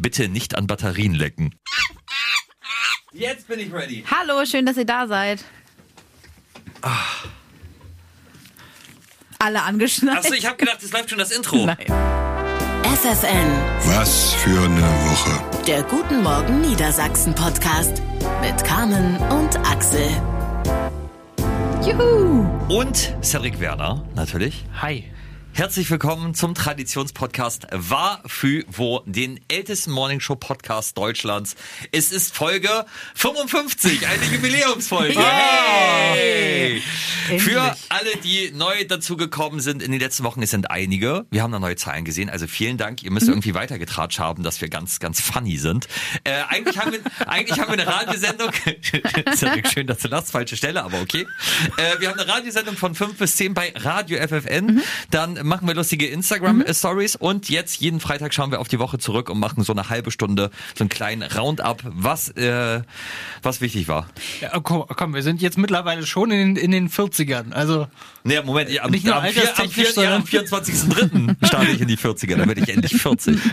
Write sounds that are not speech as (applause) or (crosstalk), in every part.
bitte nicht an Batterien lecken. Jetzt bin ich ready. Hallo, schön, dass ihr da seid. Alle angeschnallt. Achso, ich habe gedacht, es läuft schon das Intro. Nein. FFN, Was für eine Woche. der Guten Morgen Niedersachsen Podcast mit Carmen und Axel. Juhu. Und Cedric Werner, natürlich. Hi. Herzlich willkommen zum Traditionspodcast War für Wo, den ältesten Morningshow-Podcast Deutschlands. Es ist Folge 55, eine (laughs) Jubiläumsfolge. Hey! Für alle, die neu dazugekommen sind in den letzten Wochen, es sind einige. Wir haben da neue Zahlen gesehen, also vielen Dank. Ihr müsst irgendwie weitergetratscht haben, dass wir ganz, ganz funny sind. Äh, eigentlich, haben wir, eigentlich haben wir eine Radiosendung. (laughs) Cedric, schön, dass du lachst, falsche Stelle, aber okay. Äh, wir haben eine Radiosendung von 5 bis 10 bei Radio FFN. Dann machen wir lustige Instagram-Stories und jetzt jeden Freitag schauen wir auf die Woche zurück und machen so eine halbe Stunde so einen kleinen Roundup, was, äh, was wichtig war. Ja, komm, komm, wir sind jetzt mittlerweile schon in, den- in den 40ern. Also, Nee, Moment, ja, am, Nicht nur am, vier, am, vier, ja, am sondern- 24.03. (laughs) starte ich in die 40er, dann werde ich endlich 40. (laughs)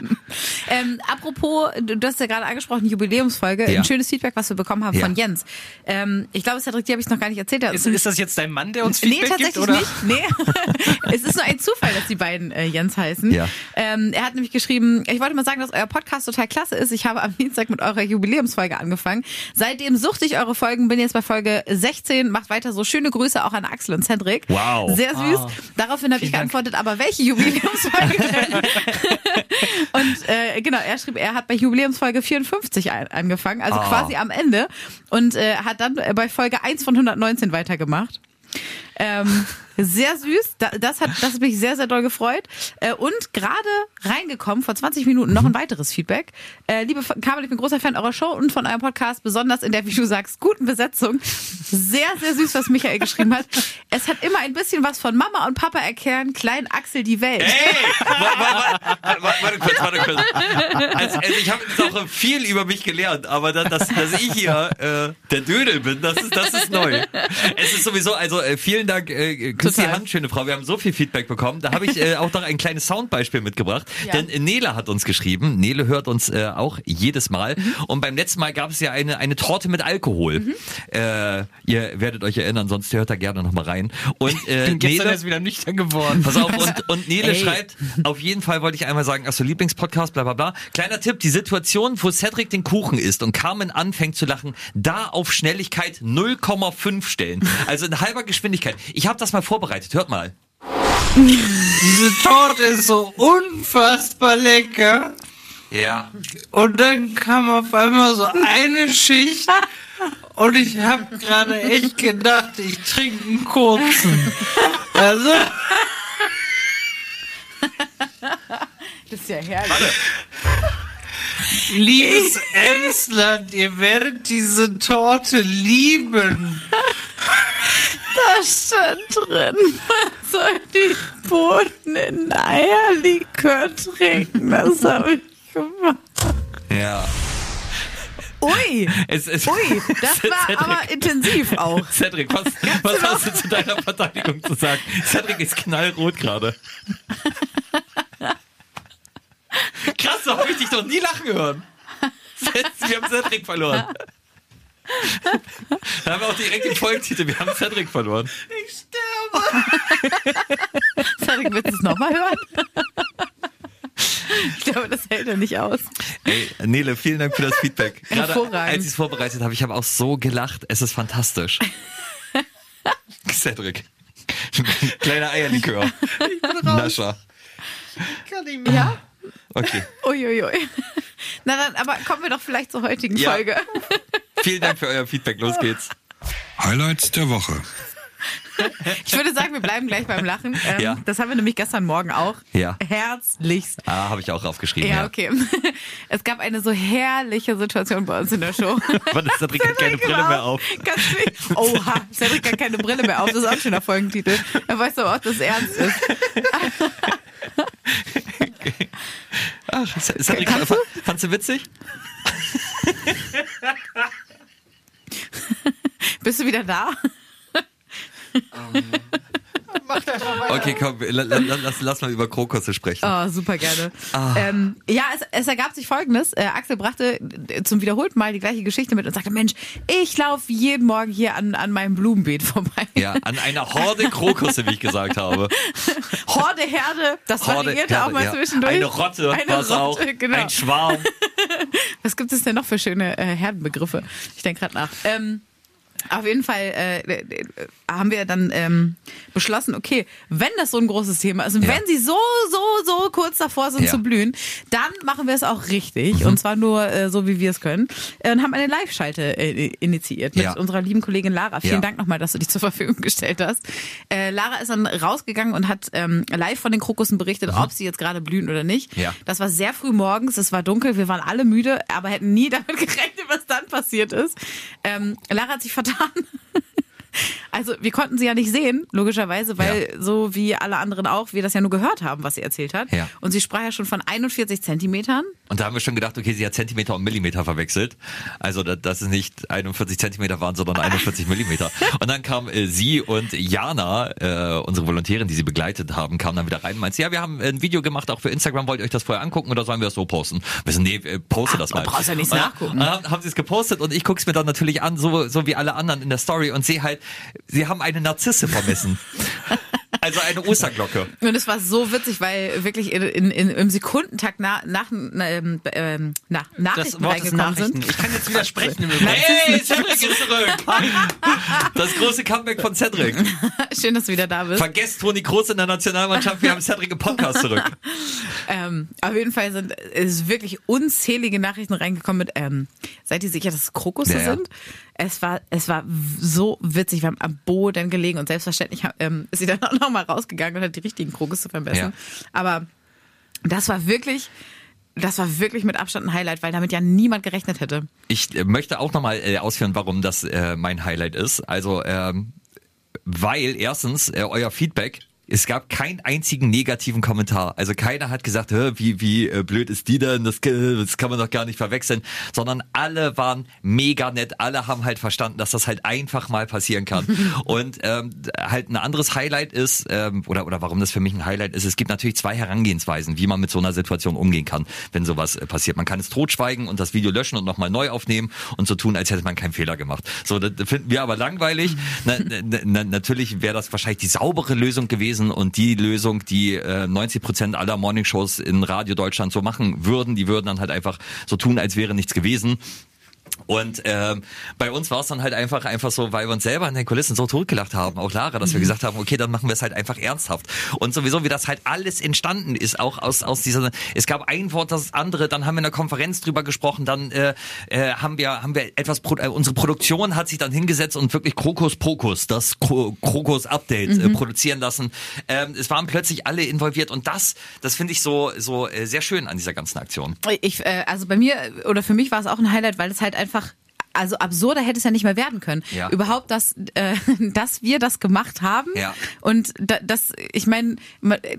Ähm, apropos, du hast ja gerade angesprochen, Jubiläumsfolge. Ja. Ein schönes Feedback, was wir bekommen haben Ja. von Jens. Ähm, ich glaube, Cedric, die habe ich noch gar nicht erzählt. ist, ist das jetzt dein Mann, der uns Nee, Feedback tatsächlich gibt? Oder? nicht. Nee. (laughs) es ist nur ein Zufall, dass die beiden äh, Jens heißen. Ja. Ähm, er hat nämlich geschrieben, ich wollte mal sagen, dass euer Podcast total klasse ist. Ich habe am Dienstag mit eurer Jubiläumsfolge angefangen. Seitdem suchte ich eure Folgen, bin jetzt bei Folge 16. Macht weiter so. Schöne Grüße auch an Axel und Cedric. Wow. Sehr süß. Ah. Daraufhin habe ich Vielen Dank. geantwortet, aber welche Jubiläumsfolge denn? (laughs) und äh, genau, er schrieb, er hat bei Jubiläumsfolge 54 ein- angefangen, also Ah. quasi am Ende. Und äh, hat dann bei Folge 1 von 119 weitergemacht. Ähm, sehr süß. Da, das hat, das hat mich sehr, sehr doll gefreut. Äh, und gerade reingekommen, vor 20 Minuten, noch ein weiteres Feedback. Äh, liebe Kabel, ich bin großer Fan eurer Show und von eurem Podcast, besonders in der, wie du sagst, guten Besetzung. Sehr, sehr süß, was Michael geschrieben hat. Es hat immer ein bisschen was von Mama und Papa erklären, klein Axel die Welt. Hey! Warte, warte, warte, warte kurz, warte kurz. Also, also ich habe jetzt auch viel über mich gelernt, aber dass, dass, dass ich hier äh, der Dödel bin, das ist, das ist neu. Es ist sowieso, also äh, vielen Dank, äh, küss die Total. Hand, schöne Frau. Wir haben so viel Feedback bekommen. Da habe ich äh, auch noch ein kleines Soundbeispiel mitgebracht. Ja. Denn Nele hat uns geschrieben. Nele hört uns äh, auch jedes Mal. Und beim letzten Mal gab es ja eine, eine Torte mit Alkohol. Äh, ihr werdet euch erinnern, sonst hört da gerne noch mal rein. Und äh, (laughs) Nele, erst wieder nüchtern geworden. Pass auf, und, und Nele Ey. schreibt, auf jeden Fall wollte ich einmal sagen, ach so, Lieblingspodcast, bla bla bla. Kleiner Tipp, die Situation, wo Cedric den Kuchen isst und Carmen anfängt zu lachen, da auf Schnelligkeit 0,5 stellen. Also in halber Geschwindigkeit. Ich habe das mal vorbereitet, hört mal. Diese Torte ist so unfassbar lecker. Ja. Und dann kam auf einmal so eine Schicht. Und ich habe gerade echt gedacht, ich trinke einen kurzen. Also, Das ist ja herrlich. liebes Emsland, ihr werdet diese Torte lieben. Da stand drin, man soll die Bohnen in Eierlikör trinken. Das habe ich gemacht. Ja. Ui, (laughs) Es, es, ui, das war aber intensiv auch. (laughs) Cedric, was, was hast du zu deiner Verteidigung zu sagen? Cedric ist knallrot gerade. (laughs) Krass, so habe ich dich doch nie lachen hören. Wir haben Cedric verloren. (laughs) Da haben wir auch direkt den Folgentitel. Wir haben Cedric verloren. Ich sterbe. (laughs) Cedric, willst du es nochmal hören? Ich glaube, das hält er nicht aus. Ey, Nele, vielen Dank für das Feedback. (laughs) Gerade Hervorragend. als ich es vorbereitet habe, ich habe auch so gelacht. Es ist fantastisch. Cedric. Kleiner Eierlikör. Nascher. Kann ich mehr. Ja? Okay. Uiuiui. Na dann, aber kommen wir doch vielleicht zur heutigen Ja. Folge. Vielen Dank für euer Feedback. Los geht's. Highlights der Woche. Ich würde sagen, wir bleiben gleich beim Lachen. Ähm, Ja. Das haben wir nämlich gestern Morgen auch. Ja. Herzlichst. Ah, habe ich auch aufgeschrieben. Ja, okay. (laughs) Es gab eine so herrliche Situation bei uns in der Show. (laughs) Warte, Cedric hat keine Brille mehr auf. Ganz schön. Oha, Cedric hat keine Brille mehr auf. Das ist auch ein schöner Folgentitel. Er weiß aber auch, dass es ernst ist. (laughs) Ach, Cedric, Kannst du? fa- fandst du witzig? (laughs) Bist du wieder da? Okay, komm, la, la, la, lass, lass mal über Krokusse sprechen. Oh, super gerne. Ah. Ähm, ja, es, es ergab sich folgendes. Äh, Axel brachte äh, zum wiederholten Mal die gleiche Geschichte mit und sagte, Mensch, ich laufe jeden Morgen hier an, an meinem Blumenbeet vorbei. Ja, an einer Horde Krokusse, wie ich gesagt habe. (laughs) Horde, Herde, das Horde, variierte auch Herde, mal ja. zwischendurch. Eine Rotte Eine es auch. Rotte, genau. Ein Schwarm. (laughs) Was gibt es denn noch für schöne äh, Herdenbegriffe? Ich denke gerade nach. Ähm, auf jeden Fall äh, äh, haben wir dann ähm, beschlossen, okay, wenn das so ein großes Thema ist und Ja. wenn sie so, so, so kurz davor sind Ja. zu blühen, dann machen wir es auch richtig Mhm. und zwar nur äh, so, wie wir es können äh, und haben eine Live-Schalte äh, initiiert mit Ja. unserer lieben Kollegin Lara. Vielen. Dank nochmal, dass du dich zur Verfügung gestellt hast. Äh, Lara ist dann rausgegangen und hat ähm, live von den Krokussen berichtet, ob sie jetzt gerade blühen oder nicht. Mhm. Das war sehr früh morgens, es war dunkel, wir waren alle müde, aber hätten nie (laughs) damit gerechnet, was dann passiert ist. Ähm, Lara hat sich vertan. an. (laughs) Also wir konnten sie ja nicht sehen, logischerweise, weil so wie alle anderen auch, wir das ja nur gehört haben, was sie erzählt hat. Ja. Und sie sprach ja schon von 41 Zentimetern. Und da haben wir schon gedacht, okay, sie hat Zentimeter und Millimeter verwechselt. Also, da- dass es nicht 41 Zentimeter waren, sondern 41 Millimeter. (laughs) Und dann kam äh, sie und Jana, äh, unsere Volontärin, die sie begleitet haben, kam dann wieder rein und meinte, ja, wir haben ein Video gemacht, auch für Instagram, wollt ihr euch das vorher angucken oder sollen wir das so posten? Wir so, nee, äh, poste das mal. du brauchst ja nichts nachgucken. Und dann haben, sie es gepostet und ich guck's mir dann natürlich an, so, so wie alle anderen in der Story und sehe halt, sie haben eine Narzisse vermessen. Also eine Osterglocke. Und es war so witzig, weil wirklich in, in, in, im Sekundentakt nach, nach, ähm, ähm, Das Nachrichten ist reingekommen Nachrichten. sind. Ich kann jetzt wieder sprechen im Übrigen. Hey, Cedric ist zurück! Das große Comeback von Cedric. (laughs) Schön, dass du wieder da bist. Vergesst Toni Kroos in der Nationalmannschaft, wir haben Cedric im Podcast zurück. (laughs) Ähm, auf jeden Fall sind es wirklich unzählige Nachrichten reingekommen mit, ähm, seid ihr sicher, dass es Krokusse Ja, ja. sind? Es war, es war so witzig. Wir haben am Boden gelegen und selbstverständlich ähm, ist sie dann (laughs) auch nochmal rausgegangen und hat die richtigen Krokusse vermessen. Ja. Aber das war wirklich, das war wirklich mit Abstand ein Highlight, weil damit ja niemand gerechnet hätte. Ich äh, möchte auch nochmal äh, ausführen, warum das äh, mein Highlight ist. Also, ähm, weil erstens äh, euer Feedback es gab keinen einzigen negativen Kommentar. Also keiner hat gesagt, wie, wie äh, blöd ist die denn? Das, das kann man doch gar nicht verwechseln. Sondern alle waren mega nett. Alle haben halt verstanden, dass das halt einfach mal passieren kann. (laughs) Und ähm, halt ein anderes Highlight ist, ähm, oder, oder warum das für mich ein Highlight ist, es gibt natürlich zwei Herangehensweisen, wie man mit so einer Situation umgehen kann, wenn sowas äh, passiert. Man kann es totschweigen und das Video löschen und nochmal neu aufnehmen und so tun, als hätte man keinen Fehler gemacht. So, das finden wir aber langweilig. (laughs) Na, na, na, natürlich wäre das wahrscheinlich die saubere Lösung gewesen und die Lösung, die äh, 90 Prozent aller Morningshows in Radio Deutschland so machen würden. Die würden dann halt einfach so tun, als wäre nichts gewesen. Und ähm, bei uns war es dann halt einfach einfach so, weil wir uns selber in den Kulissen so totgelacht haben, auch Lara, dass wir gesagt haben, okay, dann machen wir es halt einfach ernsthaft. Und sowieso, wie das halt alles entstanden ist, auch aus aus dieser, es gab ein Wort, das andere, dann haben wir in der Konferenz drüber gesprochen, dann äh, äh, haben wir haben wir etwas, pro- äh, unsere Produktion hat sich dann hingesetzt und wirklich Krokus Pokus, das Kro Krokus Update äh, produzieren lassen. Ähm, es waren plötzlich alle involviert und das, das finde ich so so äh, sehr schön an dieser ganzen Aktion. Ich, äh, also bei mir oder für mich war es auch ein Highlight, weil es halt einfach einfach also absurder hätte es ja nicht mehr werden können. Ja. Überhaupt, dass, äh, (laughs) dass wir das gemacht haben. Ja. Und da, das, ich meine,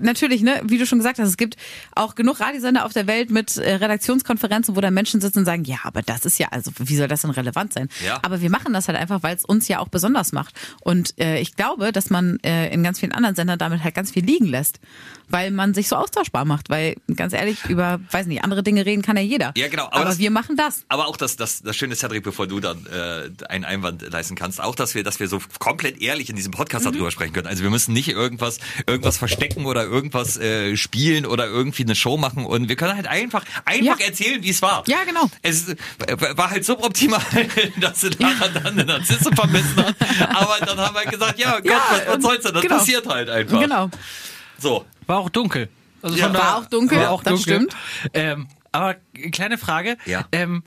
natürlich, ne, wie du schon gesagt hast, es gibt auch genug Radiosender auf der Welt mit äh, Redaktionskonferenzen, wo da Menschen sitzen und sagen, ja, aber das ist ja, also wie soll das denn relevant sein? Ja. Aber wir machen das halt einfach, weil es uns ja auch besonders macht. Und äh, ich glaube, dass man äh, in ganz vielen anderen Sendern damit halt ganz viel liegen lässt, weil man sich so austauschbar macht. Weil ganz ehrlich, über, weiß nicht, andere Dinge reden kann ja jeder. Ja, genau, aber Aber, das- wir machen das. Aber auch das, das, das schöne Cedric, bevor du dann äh, einen Einwand leisten kannst, auch dass wir, dass wir so komplett ehrlich in diesem Podcast Mhm. darüber sprechen können. Also wir müssen nicht irgendwas, irgendwas verstecken oder irgendwas äh, spielen oder irgendwie eine Show machen und wir können halt einfach, einfach Ja. erzählen, wie es war. Ja, genau. Es war halt suboptimal, (laughs) dass Lara dann eine Narzisse vermessen hat. Aber dann haben wir halt gesagt, ja, Gott, Ja, was, was soll's denn? Das genau. passiert halt einfach. Genau. So. War auch dunkel. Also Ja. von War auch dunkel, war auch das dunkel. stimmt. Ähm, aber kleine Frage. Ja. Ähm,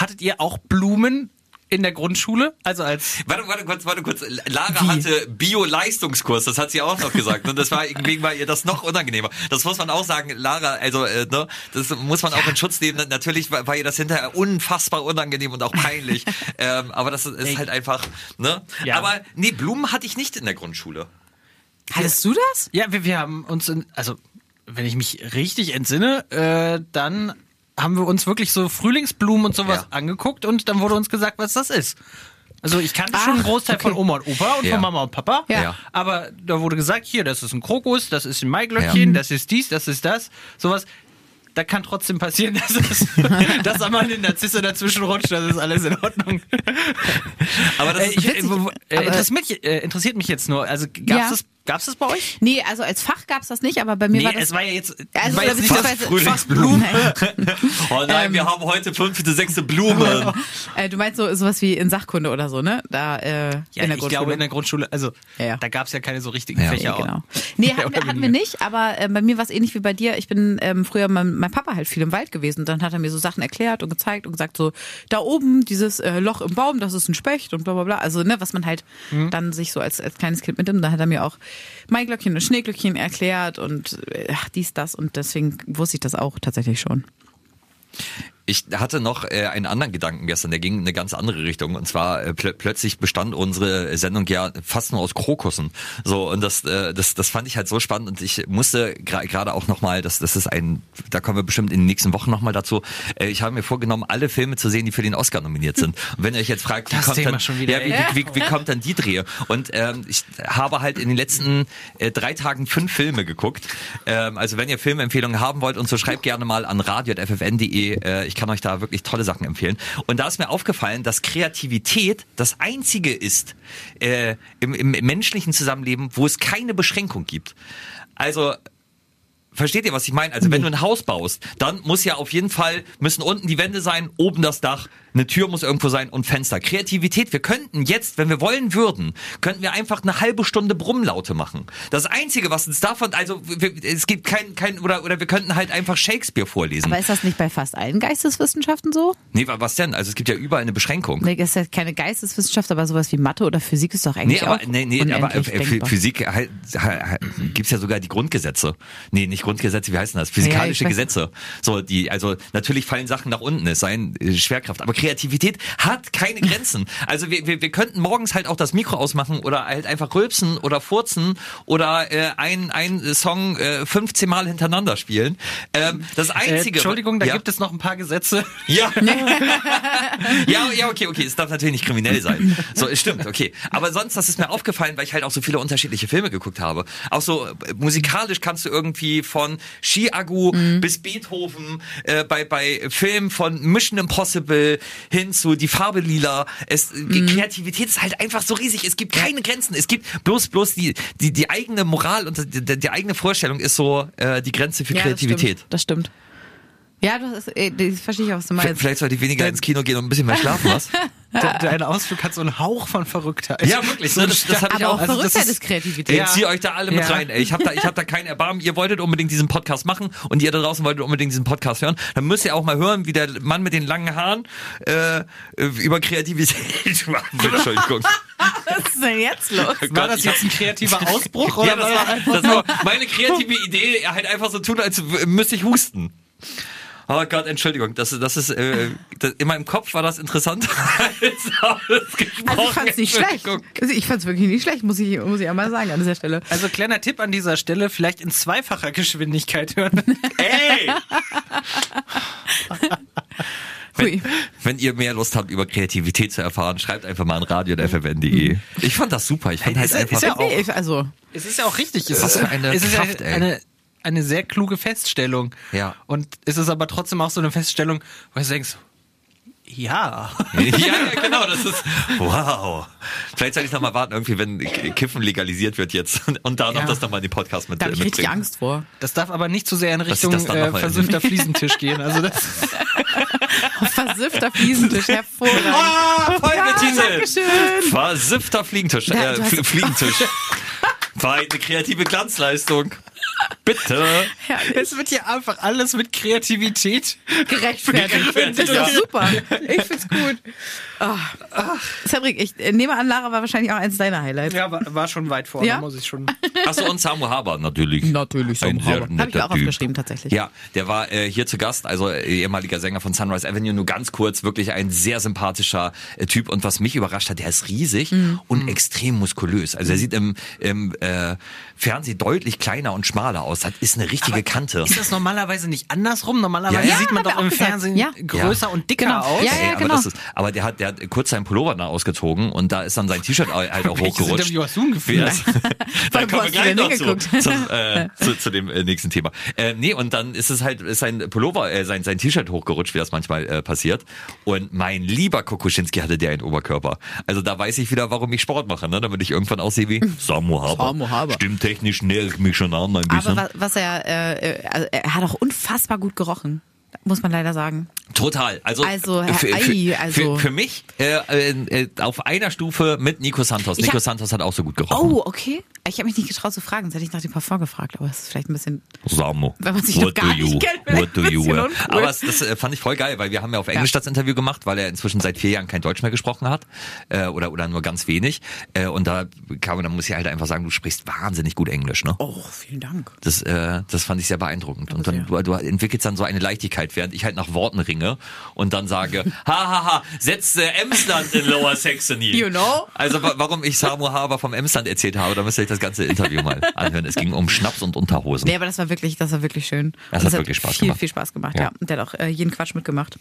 hattet ihr auch Blumen in der Grundschule? Also als Warte, warte kurz, warte kurz. Lara hatte Bio-Leistungskurs, das hat sie auch noch gesagt. Und das war irgendwie war ihr das noch unangenehmer. Das muss man auch sagen, Lara, also äh, ne, das muss man auch in Schutz nehmen. Natürlich war, war ihr das hinterher unfassbar unangenehm und auch peinlich. (laughs) ähm, aber das ist halt einfach, ne? Ja. Aber nee, Blumen hatte ich nicht in der Grundschule. Hattest du das? Ja, wir, wir haben uns, in, also wenn ich mich richtig entsinne, äh, dann haben wir uns wirklich so Frühlingsblumen und sowas Ja. angeguckt und dann wurde uns gesagt, was das ist. Also ich kannte Ach, schon einen Großteil okay. von Oma und Opa und Ja. von Mama und Papa. Ja. Aber da wurde gesagt, hier, das ist ein Krokus, das ist ein Maiglöckchen, Ja. das ist dies, das ist das. Sowas. Da kann trotzdem passieren, (laughs) dass, es, dass einmal eine Narzisse dazwischen rutscht, das ist alles in Ordnung. Aber das Äh, ich, äh, äh, interessiert, mich, äh, interessiert mich jetzt nur, also gab's Ja. Das, gab's das bei euch? Nee, also als Fach gab's das nicht, aber bei mir Nee, war das. es war ja jetzt, also, war jetzt nicht Frühlingsblumen. Nein. (laughs) Oh nein, wir haben heute fünfte, sechste Blumen. (laughs) Äh, du meinst so sowas wie in Sachkunde oder so, ne? Da äh, Ja, in der ich Grundschule. glaube in der Grundschule, also Ja, ja. da gab's ja keine so richtigen Ja. Fächer. Ja, genau. Nee, hatten, (laughs) wir, hatten wir nicht, aber äh, bei mir war es ähnlich wie bei dir. Ich bin ähm, früher mein, mein Papa halt viel im Wald gewesen. Dann hat er mir so Sachen erklärt und gezeigt und gesagt, so, da oben, dieses äh, Loch im Baum, das ist ein Specht und bla bla bla. Also, ne, was man halt Mhm. dann sich so als, als kleines Kind mitnimmt. Da hat er mir auch Maiglöckchen und Schneeglöckchen erklärt und äh, ach, dies, das und deswegen wusste ich das auch tatsächlich schon. Ich hatte noch äh, einen anderen Gedanken gestern, der ging in eine ganz andere Richtung. Und zwar äh, plö plötzlich bestand unsere Sendung ja fast nur aus Krokussen. So und das, äh, das, das fand ich halt so spannend. Und ich musste gra- gerade auch noch mal, das, das ist ein, da kommen wir bestimmt in den nächsten Wochen noch mal dazu. Äh, ich habe mir vorgenommen, alle Filme zu sehen, die für den Oscar nominiert sind. Und wenn ihr euch jetzt fragt, wie Das kommt Thema dann, schon wieder, ja, wie, wie, wie, wie kommt dann die Dreh? Und ähm, ich habe halt in den letzten äh, drei Tagen fünf Filme geguckt. Ähm, also wenn ihr Filmempfehlungen haben wollt und so schreibt gerne mal an radio.ffn.de. Äh, ich kann euch da wirklich tolle Sachen empfehlen. Und da ist mir aufgefallen, dass Kreativität das einzige ist äh, im, im menschlichen Zusammenleben, wo es keine Beschränkung gibt. Also Versteht ihr, was ich meine? Also wenn du ein Haus baust, dann muss ja auf jeden Fall, müssen unten die Wände sein, oben das Dach, eine Tür muss irgendwo sein und Fenster. Kreativität, wir könnten jetzt, wenn wir wollen würden, könnten wir einfach eine halbe Stunde Brummlaute machen. Das Einzige, was uns davon, also wir, es gibt kein, kein oder, oder wir könnten halt einfach Shakespeare vorlesen. Aber ist das nicht bei fast allen Geisteswissenschaften so? nee, wa- was denn? Also es gibt ja überall eine Beschränkung. Nee, ist ja keine Geisteswissenschaft, aber sowas wie Mathe oder Physik ist doch eigentlich Nee, aber, auch nee, nee, aber äh, denkbar. Physik halt, halt, gibt's ja sogar die Grundgesetze. Nee, nicht Grundgesetze, wie heißen das? Physikalische Ja. Gesetze. So, die, also natürlich fallen Sachen nach unten, es sei äh, Schwerkraft. Aber Kreativität hat keine Grenzen. Also wir, wir, wir könnten morgens halt auch das Mikro ausmachen oder halt einfach rülpsen oder furzen oder äh, ein, ein Song äh, 15 Mal hintereinander spielen. Ähm, das Äh, Einzige. Entschuldigung, da ja. gibt es noch ein paar Gesetze. Ja. (laughs) ja, ja, okay, okay. Es darf natürlich nicht kriminell sein. So, es stimmt, okay. Aber sonst, das ist mir aufgefallen, weil ich halt auch so viele unterschiedliche Filme geguckt habe. Auch so äh, musikalisch kannst du irgendwie von Chiago bis Beethoven, äh, bei, bei Filmen von Mission Impossible hin zu Die Farbe Lila. Es, die Kreativität ist halt einfach so riesig. Es gibt keine Grenzen. Es gibt bloß, bloß die, die, die eigene Moral und die, die, die eigene Vorstellung ist so äh, die Grenze für Ja, Kreativität. Das stimmt. Das stimmt. Ja, das, ist, äh, das verstehe ich auch, was du meinst. Vielleicht sollte ich weniger ins Kino gehen und ein bisschen mehr schlafen, was? (laughs) De- Dein Ausflug hat so einen Hauch von Verrücktheit. Ja, wirklich, ne? Das- das hab ich aber auch. auch Also das Verrücktheit ist- ist Kreativität. Ich ziehe euch da alle mit Ja. rein. Ey. Ich habe da, ich hab da keinen Erbarmen. Ihr wolltet unbedingt diesen Podcast machen und ihr da draußen wolltet unbedingt diesen Podcast hören. Dann müsst ihr auch mal hören, wie der Mann mit den langen Haaren äh, über Kreativität (laughs) schwärmt. Entschuldigung. (laughs) Was ist denn jetzt los? War das jetzt ein kreativer Ausbruch? ja, Oder das war das war meine kreative Idee, halt einfach so tun, als müsste ich husten. Oh Gott, Entschuldigung, das, ist- das ist äh, das, in meinem Kopf war das interessant. (laughs) als alles gesprochen. Also ich fand's nicht schlecht. Also ich fand's wirklich nicht schlecht, muss ich, muss ich einmal sagen an dieser Stelle. Also kleiner Tipp an dieser Stelle, vielleicht in zweifacher Geschwindigkeit hören. (laughs) Ey! (laughs) Hui. Wenn ihr mehr Lust habt, über Kreativität zu erfahren, schreibt einfach mal an radio.fm.de. Ich fand das super. Ich fand halt Ist ja- einfach. ist ja auch- Nee, ich- also, Es ist ja auch richtig. Es ist eine es ist Kraft, ey. eine, eine sehr kluge Feststellung. Ja. Und es ist aber trotzdem auch so eine Feststellung, wo du denkst, ja. (laughs) ja, ja, genau, das ist. Wow. Vielleicht soll ich noch mal warten, irgendwie, wenn Kiffen legalisiert wird jetzt (laughs) und da noch Ja. das dann mal in den Podcast mit da habe ich richtig mitbringen. Angst vor. Das darf aber nicht zu sehr in Richtung äh, versiffter Fliesentisch gehen. Also das (laughs) Versiffter Fliesentisch, hervorragend. Ah, Folgetitel! Dankeschön. Versiffter Fliegentisch. Ja, Äh, Fliegentisch. War eine kreative Glanzleistung. Bitte. es wird hier einfach alles mit Kreativität. Gerechtfertigt. Das ist Ja. doch super. Ich find's gut. Ach. Cedric, ich äh, nehme an, Lara war wahrscheinlich auch eins deiner Highlights. Ja, war, war schon weit vorne, Ja? muss ich schon. Achso, und Samu Haber natürlich. Natürlich, Samu Haber. Hab ich auch Typ. aufgeschrieben, tatsächlich. Ja, der war äh, hier zu Gast, also äh, ehemaliger Sänger von Sunrise Avenue, nur ganz kurz, wirklich ein sehr sympathischer äh, Typ. Und was mich überrascht hat, der ist riesig und extrem muskulös. Also er sieht im, im äh, Fernsehen deutlich kleiner und schmaler aus. aus. Das ist eine richtige Kante. Ist das normalerweise nicht andersrum? Normalerweise Ja, ja. sieht man doch im gesagt. Fernsehen Ja. größer und dicker Genau. aus. Ja, ja, aber, genau. das ist, aber der hat, der hat kurz seinen Pullover nach ausgezogen und da ist dann sein T-Shirt halt (laughs) auch hochgerutscht. (laughs) Du denn geführt? Ja, da kommen wir gleich noch zu, zum, äh, (laughs) zu, zu dem äh, nächsten Thema. Äh, nee, und dann ist es halt ist sein Pullover, äh, sein, sein T-Shirt hochgerutscht, wie das manchmal äh, passiert. Und mein lieber Kokuschinski hatte der einen Oberkörper. Also da weiß ich wieder, warum ich Sport mache, ne? damit ich irgendwann aussehe wie Samu Haber. Samu Haber. Stimmtechnisch näher ich mich schon an ein Aber was, was er, äh, äh, also er hat auch unfassbar gut gerochen. Muss man leider sagen. Total. Also, Also, Herr für, für, also- für, für mich äh, äh, äh, auf einer Stufe mit Nico Santos. Ich Nico hab- Santos hat auch so gut gerochen. Oh, okay. Ich habe mich nicht getraut zu fragen, sonst hätte ich nach dem Parfum gefragt, aber es ist vielleicht ein bisschen. Samo. Wenn man sich noch gar nicht kennt, what do you wear? uncool. Aber das, das äh, fand ich voll geil, weil wir haben ja auf Englisch das Interview gemacht, weil er inzwischen seit vier Jahren kein Deutsch mehr gesprochen hat äh, oder oder nur ganz wenig. Äh, und da kam, dann muss ich halt einfach sagen, du sprichst wahnsinnig gut Englisch, ne? Oh, vielen Dank. Das, äh, das fand ich sehr beeindruckend. Und dann, du, du entwickelst dann so eine Leichtigkeit, während ich halt nach Worten ringe und dann sage, (laughs) hahaha, setz äh, Emsland in Lower Saxony. You know? Also wa- warum ich Samu Haber vom Emsland erzählt habe, da müsst ihr euch das ganze Interview mal (laughs) anhören. Es ging um Schnaps und Unterhosen. Nee, aber das war wirklich, das war wirklich schön. Das Und hat wirklich Spaß viel, gemacht. Viel Spaß gemacht, Ja. ja. Und der hat auch äh, jeden Quatsch mitgemacht.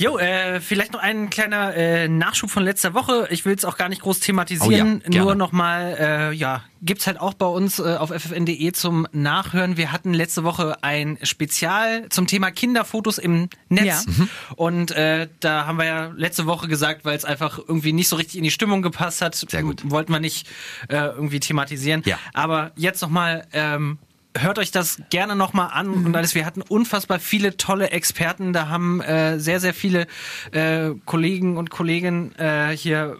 Jo, äh, vielleicht noch ein kleiner äh, Nachschub von letzter Woche. Ich will es auch gar nicht groß thematisieren. Oh ja. Nur nochmal, äh, ja, gibt's halt auch bei uns äh, auf ffn.de zum Nachhören. Wir hatten letzte Woche ein Spezial zum Thema Kinderfotos im Netz. Ja. Mhm. Und äh, da haben wir ja letzte Woche gesagt, weil es einfach irgendwie nicht so richtig in die Stimmung gepasst hat, Sehr gut. wollten wir nicht äh, irgendwie thematisieren. Ja. Aber jetzt nochmal, ähm, hört euch das gerne nochmal an und alles. Wir hatten unfassbar viele tolle Experten. Da haben äh, sehr, sehr viele äh, Kollegen und Kolleginnen äh, hier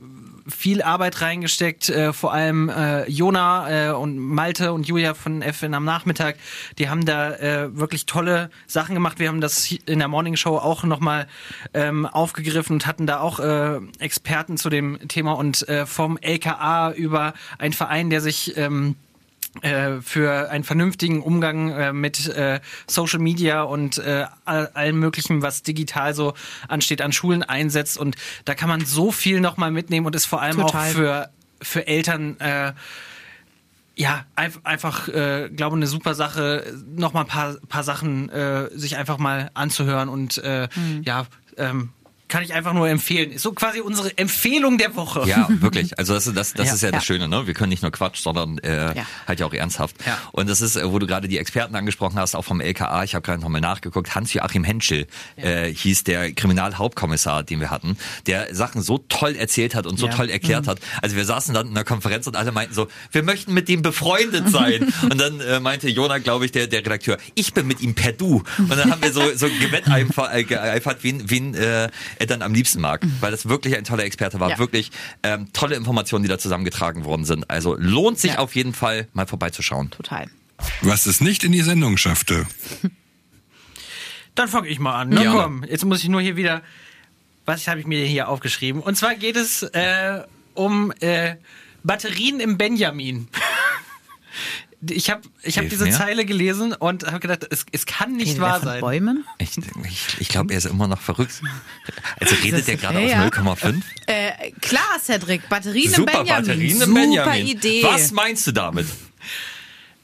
viel Arbeit reingesteckt, äh, vor allem äh, Jona äh, und Malte und Julia von FN am Nachmittag, die haben da äh, wirklich tolle Sachen gemacht. Wir haben das in der Morning Show auch nochmal ähm, aufgegriffen und hatten da auch äh, Experten zu dem Thema und äh, vom LKA über einen Verein, der sich ähm, äh, für einen vernünftigen Umgang äh, mit äh, Social Media und äh, all, allem Möglichen, was digital so ansteht, an Schulen einsetzt. Und da kann man so viel nochmal mitnehmen und ist vor allem Total. auch für, für Eltern äh, ja, einf- einfach, äh, glaube eine super Sache, noch mal ein paar, paar Sachen äh, sich einfach mal anzuhören und äh, Mhm. ja, ähm, kann ich einfach nur empfehlen. Ist so quasi unsere Empfehlung der Woche. Ja, wirklich. Also das, das, das Ja. ist ja, das Ja. Schöne, ne? Wir können nicht nur Quatsch, sondern äh, Ja. halt ja auch ernsthaft. Ja. Und das ist, äh, wo du gerade die Experten angesprochen hast, auch vom LKA, ich habe gerade nochmal nachgeguckt, Hans-Joachim Henschel äh, hieß der Kriminalhauptkommissar, den wir hatten, der Sachen so toll erzählt hat und so Ja. toll erklärt hat. Also wir saßen dann in einer Konferenz und alle meinten so, wir möchten mit dem befreundet sein. (laughs) und dann äh, meinte Jona, glaube ich, der, der Redakteur, ich bin mit ihm per Du. Und dann haben wir so, so (laughs) gewetteifert, äh, geeifert, wen, wen äh, er dann am liebsten mag. Weil das wirklich ein toller Experte war. Ja. Wirklich ähm, tolle Informationen, die da zusammengetragen worden sind. Also lohnt sich Ja. auf jeden Fall mal vorbeizuschauen. Total. Was es nicht in die Sendung schaffte. (laughs) Dann fange ich mal an. Ja. Komm, jetzt muss ich nur hier wieder. Was habe ich mir hier aufgeschrieben? Und zwar geht es äh, um äh, Batterien im Benjamin. (laughs) Ich habe ich hab Hilf diese mir. Zeile gelesen und habe gedacht, es, es kann nicht Reden wir wahr von sein. Bäumen? Ich, ich, ich glaube, er ist immer noch verrückt. Also redet der gerade Ja, aus 0,5? Äh, klar, Cedric, Batterien Super im Benjamin. Batterien im Super Benjamin. Idee. Was meinst du damit?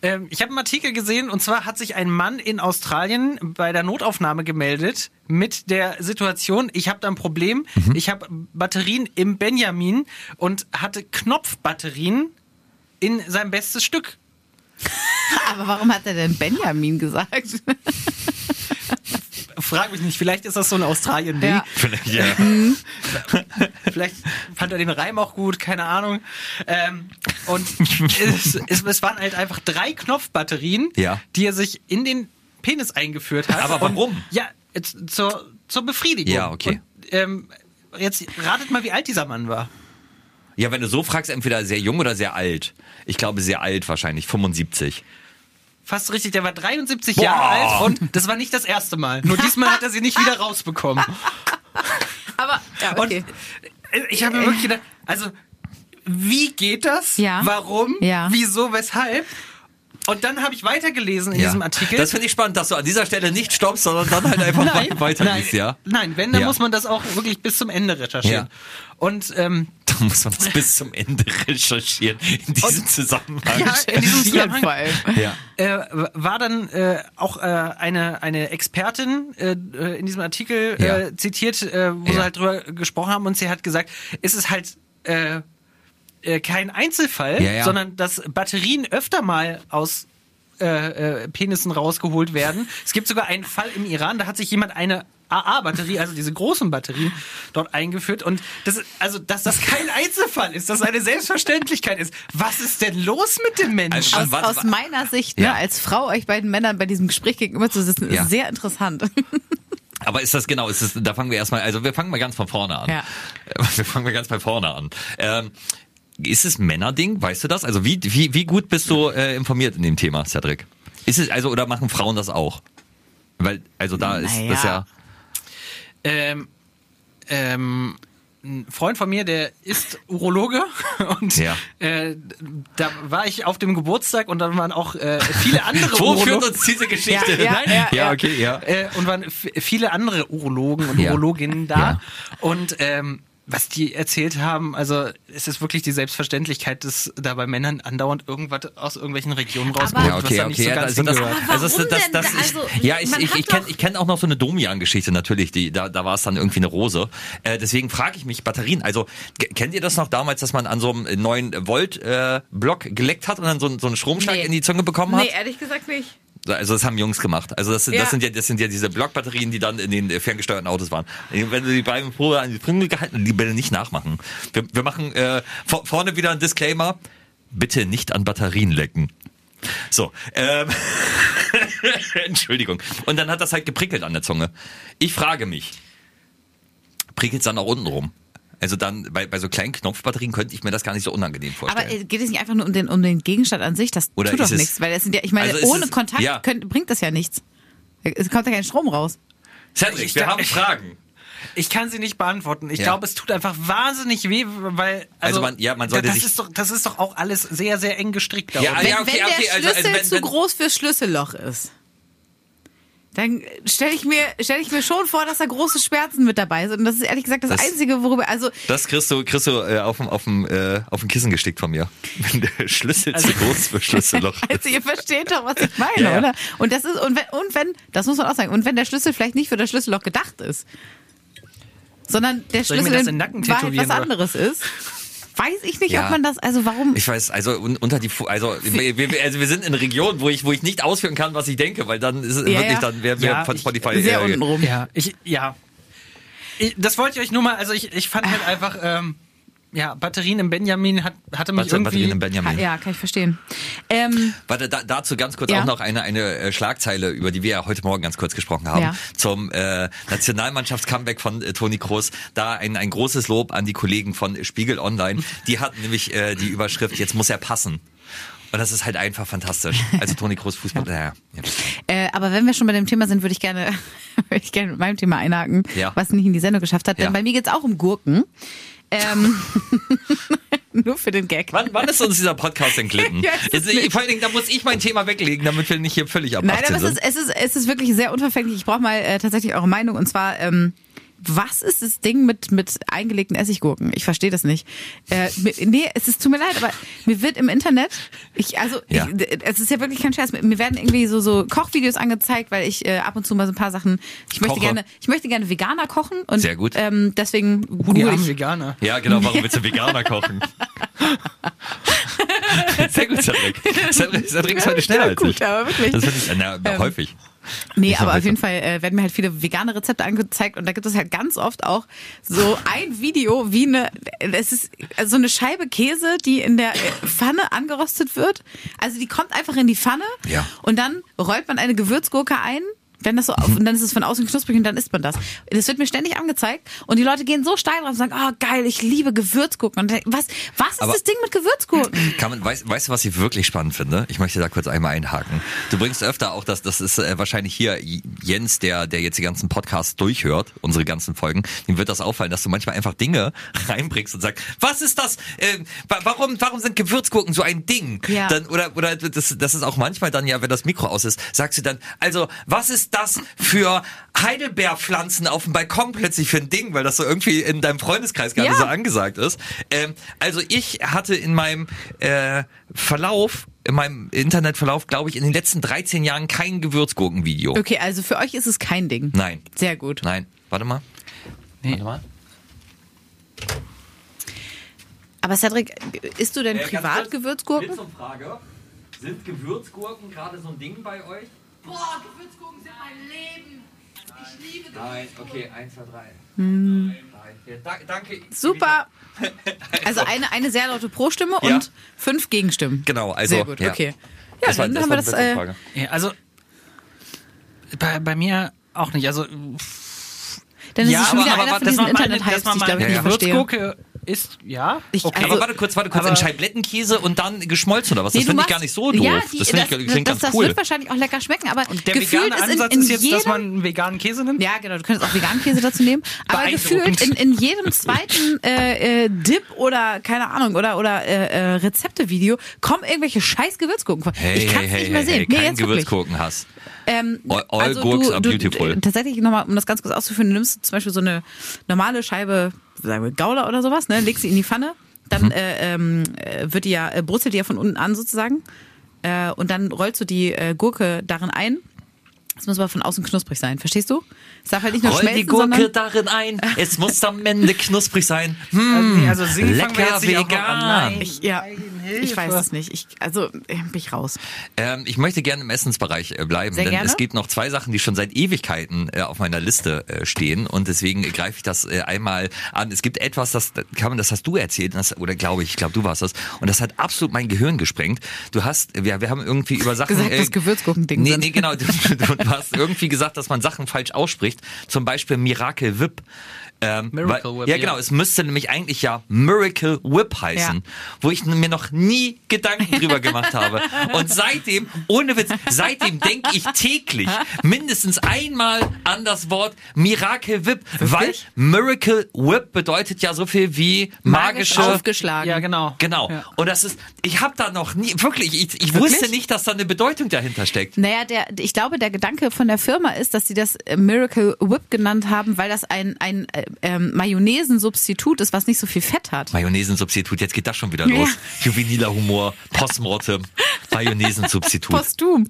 Ähm, ich habe einen Artikel gesehen und zwar hat sich ein Mann in Australien bei der Notaufnahme gemeldet mit der Situation, ich habe da ein Problem, ich habe Batterien im Benjamin und hatte Knopfbatterien in sein bestes Stück. (laughs) Aber warum hat er denn Benjamin gesagt? (laughs) Frag mich nicht, vielleicht ist das so ein Australien-Ding. Ja. Vielleicht, ja. (laughs) Vielleicht fand er den Reim auch gut, keine Ahnung. Ähm, und es, es, es waren halt einfach drei Knopfbatterien, Ja. die er sich in den Penis eingeführt hat. Aber warum? Und, ja, zur, zur Befriedigung. Ja, okay. Und, ähm, jetzt ratet mal, wie alt dieser Mann war. Ja, wenn du so fragst, entweder sehr jung oder sehr alt. Ich glaube, sehr alt wahrscheinlich, 75. Fast richtig, der war 73 Boah. Jahre alt und das war nicht das erste Mal. Nur diesmal hat er sie nicht wieder rausbekommen. (laughs) Aber, ja, Und okay. äh, ich habe mir wirklich gedacht, also wie geht das? Ja. Warum? Ja. Wieso? Weshalb? Und dann habe ich weitergelesen in diesem Artikel. Das finde ich spannend, dass du an dieser Stelle nicht stoppst, sondern dann halt einfach nein, (laughs) weiterliest, nein, ja? Nein, wenn, dann Ja. muss man das auch wirklich bis zum Ende recherchieren. Ja. Und ähm, (laughs) Da muss man das bis zum Ende recherchieren in diesem Zusammenhang. ja, in diesem Zusammenhang vor allem. Ja. äh, war dann äh, auch äh, eine, eine Expertin äh, in diesem Artikel Ja. äh, zitiert, äh, wo Ja. sie halt drüber gesprochen haben und sie hat gesagt, es ist halt äh, äh, kein Einzelfall, Ja, ja. sondern dass Batterien öfter mal aus äh, äh, Penissen rausgeholt werden. Es gibt sogar einen Fall im Iran, da hat sich jemand eine AA-Batterie, also diese großen Batterien, dort eingeführt. Und das, also, dass das kein Einzelfall ist, dass das eine Selbstverständlichkeit ist. Was ist denn los mit dem Menschen? Also, Aus, aus meiner Sicht, ne, Ja. als Frau euch beiden Männern bei diesem Gespräch gegenüber zu sitzen, Ja. ist sehr interessant. (laughs) Aber ist das genau, ist das, da fangen wir erstmal, also wir fangen mal ganz von vorne an. Ja. (laughs) Wir fangen mal ganz bei vorne an. Ähm, ist es Männerding, weißt du das? Also wie, wie, wie gut bist du äh, informiert in dem Thema, Cedric? Ist es, also, oder machen Frauen das auch? Weil, also da ist Naja. das ja. Ähm, ähm, ein Freund von mir, der ist Urologe (laughs) und Ja. äh, da war ich auf dem Geburtstag und dann waren auch äh, viele andere (laughs) Wo führt Urologen. uns diese Geschichte? Ja, ja, Nein? ja, ja, okay, ja. Äh, und waren viele andere Urologen und. Urologinnen da. Und ähm, was die erzählt haben, also es ist wirklich die Selbstverständlichkeit, dass da bei Männern andauernd irgendwas aus irgendwelchen Regionen rauskommt, Ja, okay, was da nicht okay. so ja, ganz also das, hingehört. Aber also das, das, denn? das, ich, Also, ja, ich, ich, ich kenne ich kenn auch noch so eine Domian-Geschichte natürlich, die, da, da war es dann irgendwie eine Rose. Äh, deswegen frage ich mich, Batterien, also kennt ihr das noch damals, dass man an so einem 9 Volt äh, Block geleckt hat und dann so, so einen Stromschlag Nee. in die Zunge bekommen hat? nee, ehrlich gesagt nicht. Also das haben Jungs gemacht. Also das, Ja. das sind ja das sind ja diese Blockbatterien, die dann in den äh, ferngesteuerten Autos waren. Wenn du die beiden Probe an die Zunge gehalten, die bitte nicht nachmachen. Wir, wir machen äh, vor, vorne wieder ein Disclaimer: Bitte nicht an Batterien lecken. So, ähm, (laughs) Entschuldigung. Und dann hat das halt geprickelt an der Zunge. Ich frage mich, prickelt es dann auch unten rum? Also dann bei, bei so kleinen Knopfbatterien könnte ich mir das gar nicht so unangenehm vorstellen. Aber äh, geht es nicht einfach nur um den, um den Gegenstand an sich? Das Oder tut doch nichts, weil das sind ja, ich meine, Also ohne es- Kontakt ja. könnt, bringt das ja nichts. Es kommt ja kein Strom raus. Cedric, Ich wir haben Fragen. Ich kann sie nicht beantworten. Ich Ja. glaube, es tut einfach wahnsinnig weh, weil Also also, man- ja, man sollte das sich- ist doch das ist doch auch alles sehr sehr eng gestrickt. Ja. Wenn, ja, okay, wenn der okay, also- Schlüssel also wenn- zu wenn- groß fürs Schlüsselloch ist, dann stelle ich mir stelle ich mir schon vor, dass da große Schmerzen mit dabei sind. Und das ist ehrlich gesagt das, Das- Einzige, worüber also Das kriegst du, kriegst du äh, auf dem auf dem äh, auf dem Kissen gestickt von mir. (laughs) Wenn der Schlüssel Also- zu groß für Schlüsselloch (laughs) ist. Also ihr versteht doch, was ich meine, Ja, ja. oder? Und das ist und wenn und wenn das muss man auch sagen und wenn der Schlüssel vielleicht nicht für das Schlüsselloch gedacht ist, sondern der Soll Schlüssel in den Nacken in Wahrheit was tätowieren, oder? anderes ist, weiß ich nicht, Ja. ob man das also warum Ich weiß, also un, unter die, Fu- also wir, wir, also wir sind in Regionen, wo ich, wo ich nicht ausführen kann, was ich denke, weil dann ist es Ja, wirklich dann wer Ja, von ich- Spotify sehr äh, unten rum. Ja, ich, ja. Ich, das wollte ich euch nur mal, also ich, ich fand halt einfach, ähm, ja, Batterien im Benjamin hat, hatte mich Warte, irgendwie. Batterien im Benjamin. Ja, kann ich verstehen. Ähm, Warte, da, dazu ganz kurz Ja. auch noch eine, eine äh, Schlagzeile, über die wir ja heute Morgen ganz kurz gesprochen haben, Ja. zum äh, Nationalmannschafts-Comeback von äh, Toni Kroos. Da ein, ein großes Lob an die Kollegen von Spiegel Online. Die hatten nämlich äh, die Überschrift, jetzt muss er passen. Und das ist halt einfach fantastisch. Also Toni Kroos Fußball, (laughs) naja. Ja. Äh, aber wenn wir schon bei dem Thema sind, würde ich gerne, (laughs) würde ich gerne mit meinem Thema einhaken, Ja. was nicht in die Sendung geschafft hat. Denn Ja. bei mir geht's auch um Gurken. Ähm, (laughs) nur für den Gag. Wann, wann ist uns dieser Podcast entglitten? (laughs) Ich vor allen Dingen, da muss ich mein Thema weglegen, damit wir nicht hier völlig ab Nein, 18 aber es ist, es ist, es ist wirklich sehr unverfänglich. Ich brauche mal äh, tatsächlich eure Meinung. Und zwar, ähm, was ist das Ding mit, mit eingelegten Essiggurken? Ich verstehe das nicht. Äh, mir- nee, es ist, tut mir leid, aber mir wird im Internet, ich, also, Ja. ich, es ist ja wirklich kein Scherz, mir werden irgendwie so, so Kochvideos angezeigt, weil ich äh, ab und zu mal so ein paar Sachen, ich möchte Koche. gerne, ich möchte gerne Veganer kochen und Sehr gut. Ähm, deswegen Oh, armen ich. Veganer. Ja, genau, warum (laughs) willst du Veganer kochen? (laughs) Sehr gut, Cedric. Cedric, Cedric ist heute schneller Ja, als gut, ich. aber wirklich. Das finde ich na, Ähm, häufig. Nee, Nicht aber auf jeden. Fall äh, werden mir halt viele vegane Rezepte angezeigt und da gibt es halt ganz oft auch so ein Video, wie eine, es ist so eine Scheibe Käse, die in der äh, Pfanne angerostet wird. Also die kommt einfach in die Pfanne Ja. und dann rollt man eine Gewürzgurke ein Wenn das so auf, und dann ist es von außen knusprig und dann isst man das. Das wird mir ständig angezeigt und die Leute gehen so steil drauf und sagen, oh geil, ich liebe Gewürzgurken. Und was, was ist Aber- das Ding mit Gewürzgurken? (clears throat) Kann man, weißt, weißt du, was ich wirklich spannend finde? Ich möchte da kurz einmal einhaken. Du bringst öfter auch das, das ist äh, wahrscheinlich hier Jens, der, der jetzt die ganzen Podcasts durchhört, unsere ganzen Folgen, ihm wird das auffallen, dass du manchmal einfach Dinge (laughs) reinbringst und sagst, was ist das? Äh, wa- warum, warum sind Gewürzgurken so ein Ding? Ja. Dann, oder, oder das, das ist auch manchmal dann ja, wenn das Mikro aus ist, sagst du dann, also, was ist das für Heidelbeerpflanzen auf dem Balkon plötzlich für ein Ding, weil das so irgendwie in deinem Freundeskreis gerade Ja. so angesagt ist. Ähm, also ich hatte in meinem äh, Verlauf, in meinem Internetverlauf, glaube ich, in den letzten 13 Jahren kein Gewürzgurkenvideo. Okay, also für euch ist es kein Ding. Nein. Sehr gut. Nein. Warte mal. Warte mal. Aber Cedric, isst du denn privat Gewürzgurken? Frage. Sind Gewürzgurken gerade so ein Ding bei euch? Boah, Gewürzgurken sind mein Leben. Ich liebe Nein. Okay, eins, zwei, drei. Nein. Ja, da, danke. Super. (laughs) Also eine, eine sehr laute Pro-Stimme Ja. und fünf Gegenstimmen. Genau, also, Sehr gut, ja. okay. Ja, Das war- dann das haben war wir das. Äh, Frage. Ja, also bei, bei mir auch nicht. Also dann ist ja, es schon wieder aber, einer aber von diesen Internet-Hypes, dass die ich glaube ich nicht verstehe. Isst, ja. Ich- okay. also- aber warte kurz, warte kurz, aber- in Scheiblettenkäse und dann geschmolzen oder was? Nee, Das du finde ich gar nicht so doof. Ja, die, das finde ich das, klingt das, ganz das cool. wird wahrscheinlich auch lecker schmecken, aber Der gefühlt vegane ist in, Ansatz in ist jetzt, jedem, dass man einen veganen Käse nimmt? Ja, genau, du könntest auch veganen Käse dazu nehmen. Aber gefühlt in, in jedem zweiten äh, äh, Dip oder, keine Ahnung, oder, oder äh, äh, Rezeptevideo kommen irgendwelche scheiß Gewürzgurken vor. Hey, ich kann hey, es hey, nicht mehr hey, sehen. hey, nee, jetzt wirklich. Gewürzgurkenhass. Ähm, All- all gurks are beautiful. äh, tatsächlich nochmal, um das ganz kurz auszuführen, du nimmst zum Beispiel so eine normale Scheibe, sagen wir Gouda oder sowas, ne, legst sie in die Pfanne, dann Mhm. äh, ähm, äh, wird die ja, äh, brutzelt die ja von unten an sozusagen äh, und dann rollst du die äh, Gurke darin ein. Es muss aber von außen knusprig sein, verstehst du? Es darf halt nicht nur Roll schmelzen, die Gurke darin ein. Es muss am Ende knusprig sein. (laughs) Hm, Also, nee, also wir lecker vegan. an. Nein. ich, ja, ich weiß es nicht. Ich, also äh, bin ich raus. Ähm, ich möchte gerne im Essensbereich äh, bleiben, Sehr denn gerne. es gibt noch zwei Sachen, die schon seit Ewigkeiten äh, auf meiner Liste äh, stehen und deswegen greife ich das äh, einmal an. Es gibt etwas, das kann man, das hast du erzählt, das, oder glaube ich, ich glaube du warst das und das hat absolut mein Gehirn gesprengt. Du hast, wir, wir haben irgendwie über Sachen Gesagt, dass Gewürzgurkending nee, nee, genau. (laughs) Du, du hast irgendwie gesagt, dass man Sachen falsch ausspricht. Zum Beispiel Miracle Whip. Ähm, Miracle weil, Whip, ja, ja. genau. Es müsste nämlich eigentlich ja Miracle Whip heißen, Ja. wo ich mir noch nie Gedanken drüber gemacht habe. Und seitdem, ohne Witz, seitdem denke ich täglich mindestens einmal an das Wort Miracle Whip, weil Miracle Whip bedeutet ja so viel wie Magisch magische aufgeschlagen. Ja, genau. Genau. Ja. Und das ist, ich habe da noch nie, wirklich, ich, ich Wirklich? wusste nicht, dass da eine Bedeutung dahinter steckt. Naja, der, ich glaube, der Gedanke von der Firma ist, dass sie das Miracle Whip genannt haben, weil das ein, ein äh, ähm, Mayonnaise-Substitut ist, was nicht so viel Fett hat. Mayonnaisensubstitut, jetzt geht das schon wieder los. Juveniler Humor, Postmortem, (laughs) Mayonnaisensubstitut. Postum.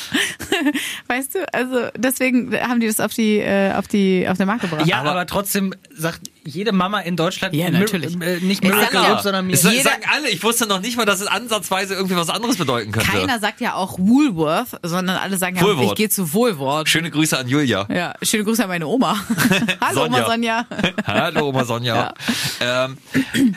(laughs) weißt du, also deswegen haben die das auf die, äh, auf die, auf den Markt gebracht. Ja, aber, trotzdem sagt jede Mama in Deutschland Ja, Mir- natürlich. äh, nicht Ich Miracle ja, Whip, sondern mir. Jeder- sagen alle, ich wusste noch nicht mal, dass es ansatzweise irgendwie was anderes bedeuten könnte. Keiner sagt ja auch Woolworth, sondern alle sagen ja, Woolworth. ich gehe zu Woolworth. Schöne Grüße an Julia. (laughs) Ja, schöne Grüße an meine Oma. Hallo Sonja. Oma Sonja. Hallo Oma Sonja. (laughs) Ähm,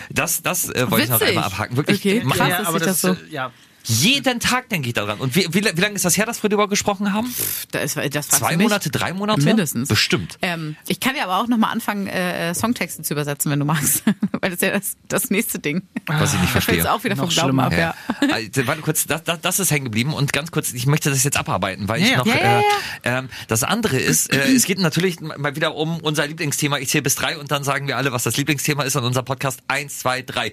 das das äh, wollte ich noch einmal abhaken. Wirklich, Okay, mach- krass. ja, ist aber das, das so. äh, ja. Jeden Tag denke ich daran. Und wie, wie, wie lange ist das her, dass wir darüber gesprochen haben? Das, das Zwei. Monate, drei Monate? Mindestens. Bestimmt. Ähm, ich kann ja aber auch nochmal anfangen, äh, Songtexte zu übersetzen, wenn du magst. (laughs) Weil das ist ja das, das nächste Ding. Was ich nicht Da verstehe. du auch wieder vom Noch Glauben schlimmer. ab, ja. Also, warte kurz, das, das, das ist hängen geblieben und ganz kurz, ich möchte das jetzt abarbeiten, weil ich Ja, noch. ja, ja, äh, ähm, das andere ist, äh, es geht natürlich mal wieder um unser Lieblingsthema. Ich zähle bis drei und dann sagen wir alle, was das Lieblingsthema ist an unserem Podcast. Eins, zwei, drei.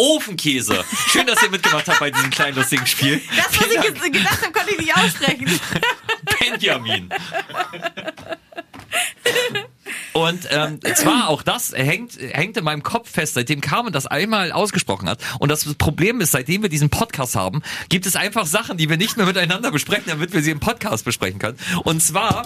Ofenkäse. Schön, dass ihr mitgemacht habt bei diesem kleinen lustigen Spiel. Das, was Vielen ich Dank, ge- gedacht habe, konnte ich nicht aussprechen. Benjamin. Und ähm, zwar auch das hängt, hängt in meinem Kopf fest, seitdem Carmen das einmal ausgesprochen hat. Und das Problem ist, seitdem wir diesen Podcast haben, gibt es einfach Sachen, die wir nicht mehr miteinander besprechen, damit wir sie im Podcast besprechen können. Und zwar,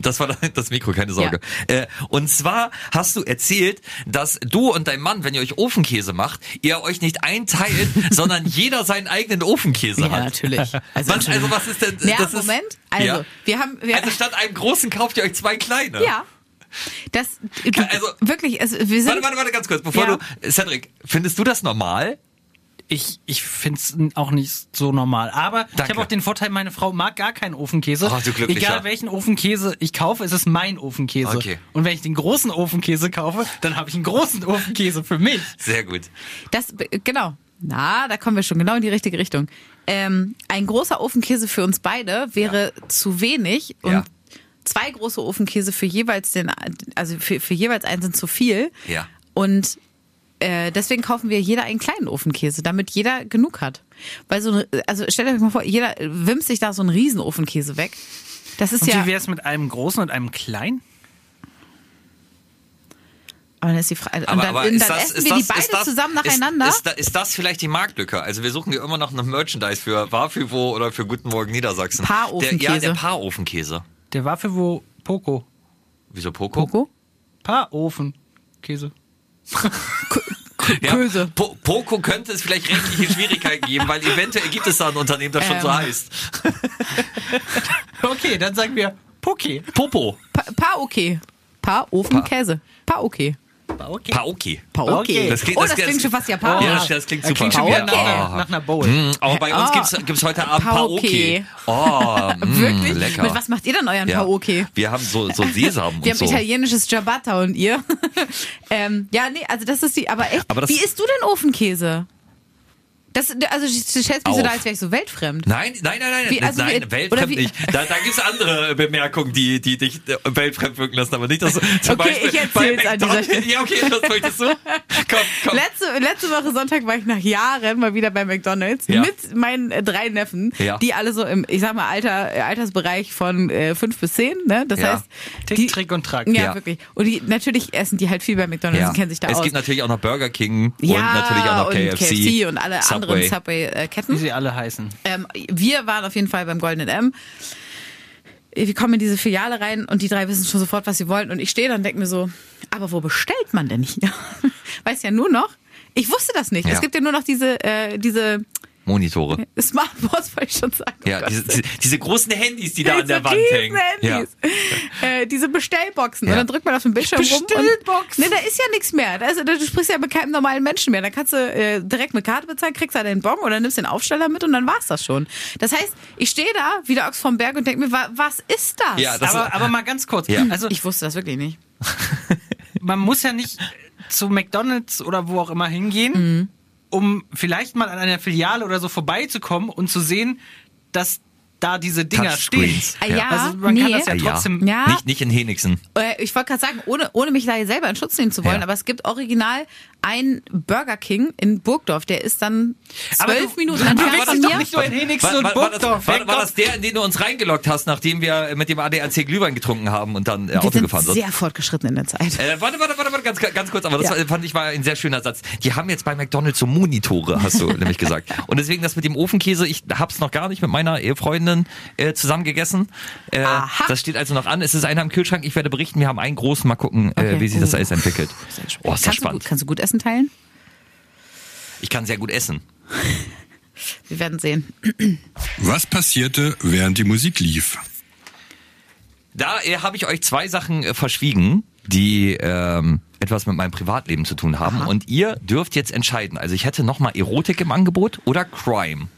das war (laughs) das Mikro, keine Sorge. Äh, und zwar hast du erzählt, dass du und dein Mann, wenn ihr euch Ofenkäse macht, ihr euch nicht einteilt, (laughs) sondern jeder seinen eigenen Ofenkäse Ja, hat. natürlich. Was, also was ist denn? Ja, das ist- Moment. Also, Ja. wir haben. Wir, Also statt einem großen kauft ihr euch zwei kleine. ja. Das, du, Also- wirklich, also wir sind. Warte, warte, warte, ganz kurz, bevor Ja. du, Cedric, findest du das normal? Ich, ich find's auch nicht so normal. Aber ich Danke. habe auch den Vorteil, meine Frau mag gar keinen Ofenkäse. Oh, du Glücklicher. Egal welchen Ofenkäse ich kaufe, ist es mein Ofenkäse. Okay. Und wenn ich den großen Ofenkäse kaufe, dann habe ich einen großen Ofenkäse für mich. Sehr gut. Das, genau. Na, da kommen wir schon genau in die richtige Richtung. Ähm, ein großer Ofenkäse für uns beide wäre zu wenig und Ja. zwei große Ofenkäse für jeweils den, also für, für jeweils einen sind zu viel. Ja. Und äh, deswegen kaufen wir jeder einen kleinen Ofenkäse, damit jeder genug hat. Weil so, eine- also stellt euch mal vor, jeder wimmt sich da so einen riesen Ofenkäse weg. Das ist Und ja, wie wär's mit einem großen und einem kleinen? aber dann ist die Frage, und Aber, dann, aber dann ist das, essen ist wir das, die beide ist das, zusammen ist, nacheinander. Ist, da- ist das vielleicht die Marktlücke? Also wir suchen ja immer noch eine Merchandise für Warfüvo oder für Guten Morgen Niedersachsen. Paarofenkäse. Der, ja, der Paarofenkäse. Der wo Poco. Wieso Poco? Coco? Paarofenkäse. Ja. Po Poco könnte es vielleicht rechtliche Schwierigkeiten geben, weil eventuell gibt es da ein Unternehmen, das schon so Ähm. heißt. Okay, dann sagen wir Poke. Popo. Pa, pa okay. Pa Ofenkäse. Pa okay. Paoki. Pa okay. Das klingt- oh, das das klingt- schon fast japanisch. Ja, das, das klingt Das super. klingt schon wieder Okay. nach, einer- nach einer Bowl. Mm, Aber bei uns Ah. gibt's gibt's heute Abend Paoki. Paoki. Oh, mm, (laughs) Wirklich? lecker. Mit was macht ihr denn euren ja. Pa okay? Wir haben so, so Sesam (laughs) und Wir haben so. italienisches Ciabatta und ihr? (laughs) ähm, ja, nee, also das ist die, aber echt, Aber das- wie isst du denn Ofenkäse? Das, also du stellst mich so da, als wäre ich so weltfremd. Nein, nein, nein, nein, Wie, also nein, wie- weltfremd nicht. Da, da gibt's andere Bemerkungen, die, die dich äh, weltfremd wirken lassen, aber nicht, dass du (laughs) zum Okay, Beispiel ich erzähl's bei an dieser Stelle. Ja, okay, das möchtest du. Komm, komm. Letzte, letzte Woche Sonntag war ich nach Jahren mal wieder bei McDonalds Ja. mit meinen äh, drei Neffen, Ja. die alle so im, ich sag mal, Alter, äh, Altersbereich von äh, fünf bis zehn, ne? Das Ja. heißt, Tick, die, Trick und Track. Ja, Ja. wirklich. Und die, natürlich essen die halt viel bei McDonalds Ja. und kennen sich da es aus. gibt natürlich auch noch Burger King ja, und natürlich auch noch und KFC, und alle Subway. Anderen Subway-Ketten. Wie sie alle heißen. Ähm, wir waren auf jeden Fall beim Goldenen M. Wir kommen in diese Filiale rein und die drei wissen schon sofort, was sie wollen. Und ich stehe da und denke mir so, aber wo bestellt man denn hier? (laughs) Weiß ja nur noch. Ich wusste das nicht. Ja. Es gibt ja nur noch diese, äh, diese Monitore. (laughs) Smartboards, wollte ich schon sagen. Oh Ja, diese, diese, diese großen Handys, die da an Diese der Wand hängen. Ja. Handys. (laughs) Äh, diese Bestellboxen. Ja. Und dann drückt man auf den Bildschirm rum. Bestellbox. Und, nee, da ist ja nichts mehr. Da ist, da, du sprichst ja mit keinem normalen Menschen mehr. Da kannst du äh, direkt mit Karte bezahlen, kriegst da den Bon oder nimmst den Aufsteller mit und dann war's das schon. Das heißt, ich stehe da wie der Ochs vom Berg und denke mir, wa, was ist das? Ja, das aber, ist- aber mal ganz kurz. Ja. Also ich wusste das wirklich nicht. man muss ja nicht zu McDonalds oder wo auch immer hingehen, Mhm. Um vielleicht mal an einer Filiale oder so vorbeizukommen und zu sehen, dass da diese Dinger stehen. Touchscreens. Ah, ja, Also man kann nee. das ja Ja. trotzdem. Ja. Nicht, nicht in Henigsen. Äh, Ich wollte gerade sagen, ohne, ohne mich da selber in Schutz nehmen zu wollen, Ja. aber es gibt original einen Burger King in Burgdorf, der ist dann Aber zwölf du- Minuten du entfernt von doch mir. nicht nur in Henigsen War, und war, war, das, Burgdorf. war, war Herrgott. das der, in den du uns reingeloggt hast, nachdem wir mit dem ADAC Glühwein getrunken haben und dann äh, Auto sind gefahren sind? sehr fortgeschritten in der Zeit. Äh, warte, warte, warte, warte, ganz, ganz kurz, aber das Ja. war, fand ich war ein sehr schöner Satz. Die haben jetzt bei McDonalds so Monitore, hast du (laughs) nämlich gesagt. Und deswegen das mit dem Ofenkäse, ich hab's noch gar nicht mit meiner Ehefreundin äh, zusammen gegessen. Äh, Aha. das steht also noch an. Es ist einer im Kühlschrank. Ich werde berichten, wir haben einen großen. Mal gucken, Okay. äh, wie sich das Uh. alles entwickelt. Oh, ist das kannst, du spannend. gut, kannst du gut Essen teilen? Ich kann sehr gut essen. (laughs) Wir werden sehen. Was passierte, während die Musik lief? Da äh, habe ich euch zwei Sachen äh, verschwiegen, die ähm, etwas mit meinem Privatleben zu tun haben. Und ihr dürft jetzt entscheiden. Also ich hätte nochmal Erotik im Angebot oder Crime.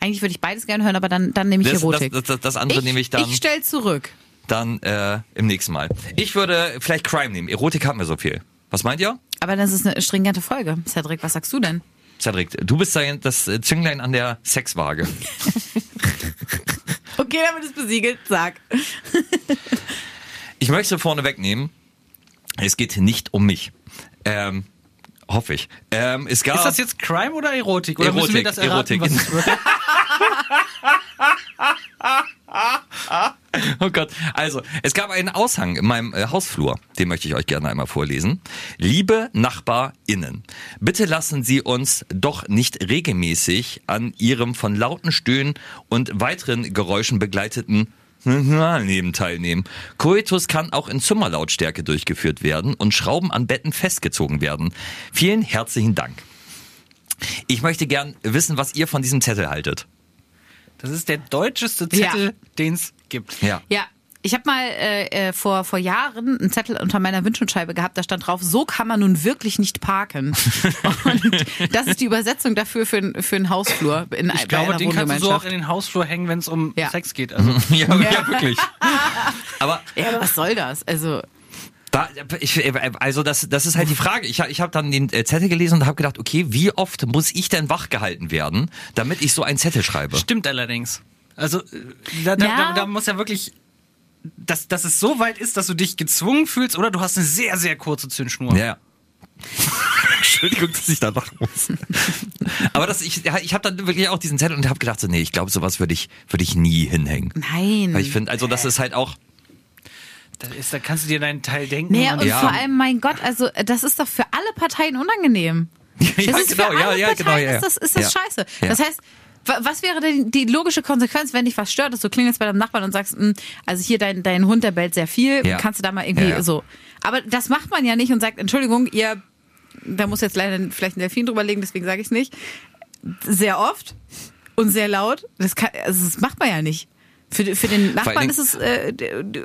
Eigentlich würde ich beides gerne hören, aber dann, dann nehme ich Das, Erotik. das, das, das andere ich, nehme ich dann. Ich stell zurück. dann äh, im nächsten Mal. Ich würde vielleicht Crime nehmen. Erotik haben wir so viel. Was meint ihr? Aber das ist eine stringente Folge. Cedric, was sagst du denn? Cedric, du bist da das Zünglein an der Sexwaage. (laughs) Okay, damit ist besiegelt. Sag. Ich möchte vorne wegnehmen, es geht nicht um mich. Ähm, hoffe ich. Ähm, es gab Ist das jetzt Crime oder Erotik? Oder müssen wir Erotik, das erraten, Erotik. was es wird? (laughs) Oh Gott. Also, es gab einen Aushang in meinem äh, Hausflur. Den möchte ich euch gerne einmal vorlesen. Liebe NachbarInnen, bitte lassen Sie uns doch nicht regelmäßig an Ihrem von lauten Stöhnen und weiteren Geräuschen begleiteten Leben teilnehmen. Coitus kann auch in Zimmerlautstärke durchgeführt werden und Schrauben an Betten festgezogen werden. Vielen herzlichen Dank. Ich möchte gern wissen, was ihr von diesem Zettel haltet. Das ist der deutscheste Zettel, den es gibt. Ja. Ja, ich habe mal äh, äh, vor, vor Jahren einen Zettel unter meiner Windschutzscheibe gehabt, da stand drauf, so kann man nun wirklich nicht parken. (laughs) Und das ist die Übersetzung dafür für, ein- für einen Hausflur in, Ich bei glaube, einer den kannst du so auch in den Hausflur hängen, wenn es um Ja. Sex geht. Also. (laughs) ja, ja. wirklich. (laughs) Aber ja, aber was soll das? Also, Da, ich, also das, das ist halt die Frage. Ich, ich habe dann den äh, Zettel gelesen und habe gedacht, okay, wie oft muss ich denn wachgehalten werden, damit ich so einen Zettel schreibe? Stimmt allerdings. Also äh, da, da, Ja. da, da muss ja wirklich, dass, dass es so weit ist, dass du dich gezwungen fühlst oder du hast eine sehr, sehr kurze Zündschnur. Ja. (laughs) Entschuldigung, dass ich da lachen muss. Aber das, ich, ja, ich habe dann wirklich auch diesen Zettel und habe gedacht, so, nee, ich glaube, sowas würde ich, würde ich nie hinhängen. nein. Weil ich finde, also das ist halt auch, Da, ist, da kannst du dir deinen Teil denken. Naja, und Ja. vor allem, mein Gott, also das ist doch für alle Parteien unangenehm. (laughs) ja, Das ist genau, für ja, alle ja, Parteien genau, ja. ist das, ist das ja. scheiße. Ja. Das heißt, was wäre denn die logische Konsequenz, wenn dich was stört, dass du klingelst bei deinem Nachbarn und sagst, "Hm, also hier dein, dein Hund, der bellt sehr viel, Ja. kannst du da mal irgendwie Ja, ja. so. Aber das macht man ja nicht und sagt, Entschuldigung, ihr, da muss jetzt leider vielleicht ein Delfin drüber legen, deswegen sage ich es nicht, sehr oft und sehr laut. Das, kann, also das macht man ja nicht. Für, für den Nachbarn ist es äh,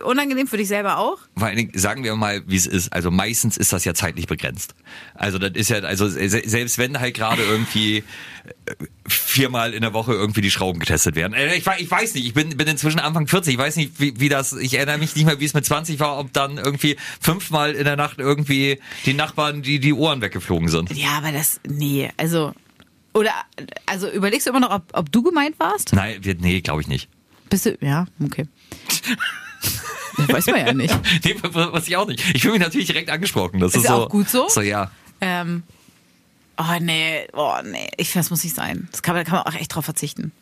unangenehm, für dich selber auch. Vor allen Dingen, sagen wir mal, wie es ist. Also meistens ist das ja zeitlich begrenzt. Also das ist ja, also se- selbst wenn halt gerade irgendwie äh, viermal in der Woche irgendwie die Schrauben getestet werden. Äh, Ich, ich weiß nicht, ich bin, bin inzwischen Anfang 40, ich weiß nicht, wie, wie das, ich erinnere mich nicht mehr, wie es mit 20 war, ob dann irgendwie fünfmal in der Nacht irgendwie die Nachbarn die, die Ohren weggeflogen sind. Ja, aber das, nee, also, oder, also überlegst du immer noch, ob, ob du gemeint warst? Nein, wir, nee, glaube ich nicht. Bist du, ja, okay. (laughs) Das weiß man ja nicht. Nee, was ich auch nicht. Ich fühle mich natürlich direkt angesprochen. Das ist, Ist so, auch gut so? So, ja. Ähm, oh nee, oh nee, ich finde, das muss nicht sein. Das kann, man- da kann man auch echt drauf verzichten.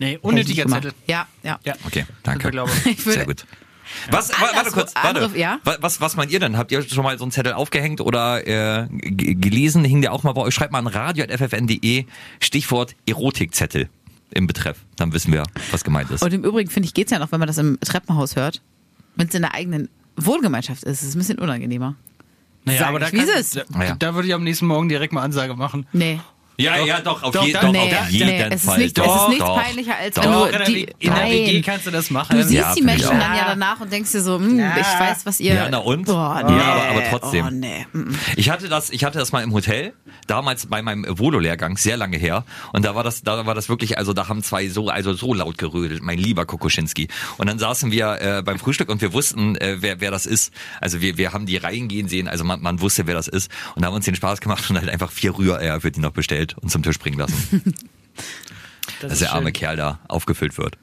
Nee, unnötiger. Zettel. Ja, ja. Ja. Okay, danke. (laughs) Ich würde- Sehr gut. Was, wa- warte kurz, warte. andere- ja? Wa- Was, was meint ihr denn? Habt ihr schon mal so einen Zettel aufgehängt oder äh, gelesen? Hing der auch mal bei euch? Schreibt mal an radio.ffn.de Stichwort Erotikzettel im Betreff. Dann wissen wir, was gemeint ist. Und im Übrigen finde ich, geht's ja noch, wenn man das im Treppenhaus hört. Wenn es in der eigenen Wohngemeinschaft ist, ist es ein bisschen unangenehmer. Naja, Sag aber da, ich, wie es kann- ist. da, Ja. da würde ich am nächsten Morgen direkt mal Ansage machen. Nee. Ja, ja, doch, auf, doch, je, doch, nee, auf jeden nee, es ist Fall. nicht, doch, es ist nichts doch, peinlicher, als doch. wenn Doch, du in der, die, in der WG kannst du das machen. Du siehst Ja, die Menschen dann ja danach und denkst dir so, hm, ich weiß, was ihr. Ja, na und? Boah, Ja, nee. aber- aber trotzdem. Oh, nee. mm, mm. Ich hatte das, ich hatte das mal im Hotel, damals bei meinem Volo-Lehrgang, sehr lange her. Und da war das, da war das wirklich, also da haben zwei so, also so laut gerödelt, mein lieber Kokoschinski. Und dann saßen wir äh, beim Frühstück und wir wussten, äh, wer, wer das ist. Also wir, wir haben die Reihen gehen sehen, also man, man wusste, wer das ist. Und da haben uns den Spaß gemacht und halt einfach vier Rühreier für die noch bestellt und zum Tisch bringen lassen. (laughs) Das dass der arme schön. Kerl da aufgefüllt wird.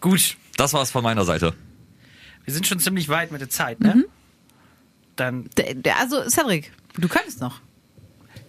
Gut, Das war's von meiner Seite. wir sind schon ziemlich weit mit der Zeit, ne? Mhm. Dann Also, Cedric, du könntest noch.